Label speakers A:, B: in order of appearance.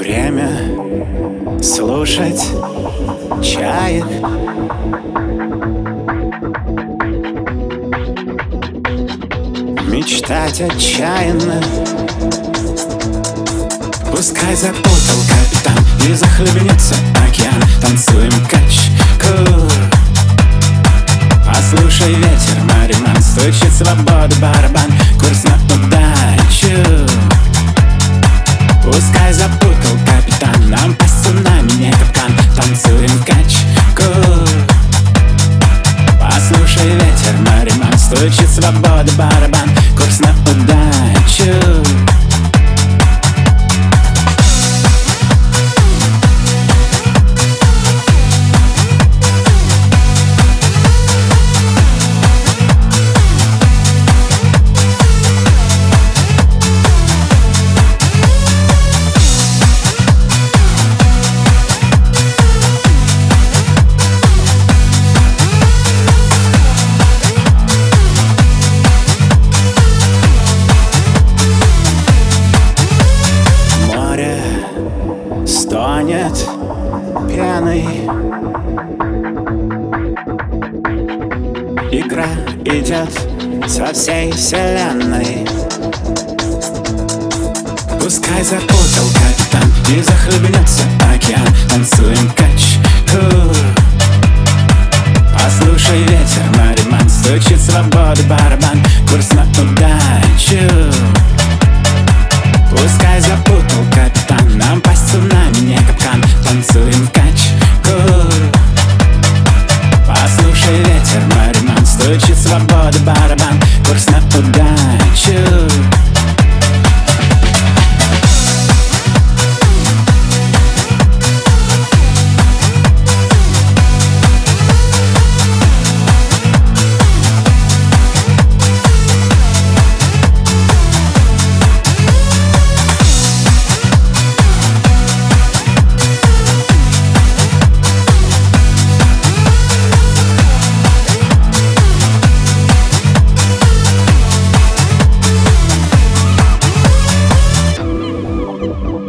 A: Время слушать чаек Мечтать отчаянно. Пускай запутал капитан И захлебнется океан. Танцуем качку. Послушай ветер, мариман Стучит свободы барабан. Курс на мариман Стучит свободы барабан Курс пеной Игра идет со всей вселенной. Пускай запутал капитан И захлебнется океан. Танцуем качку. Послушай ветер, мариман Стучит свободы барабан. Курс на удачу воду барабан Курс на удачу you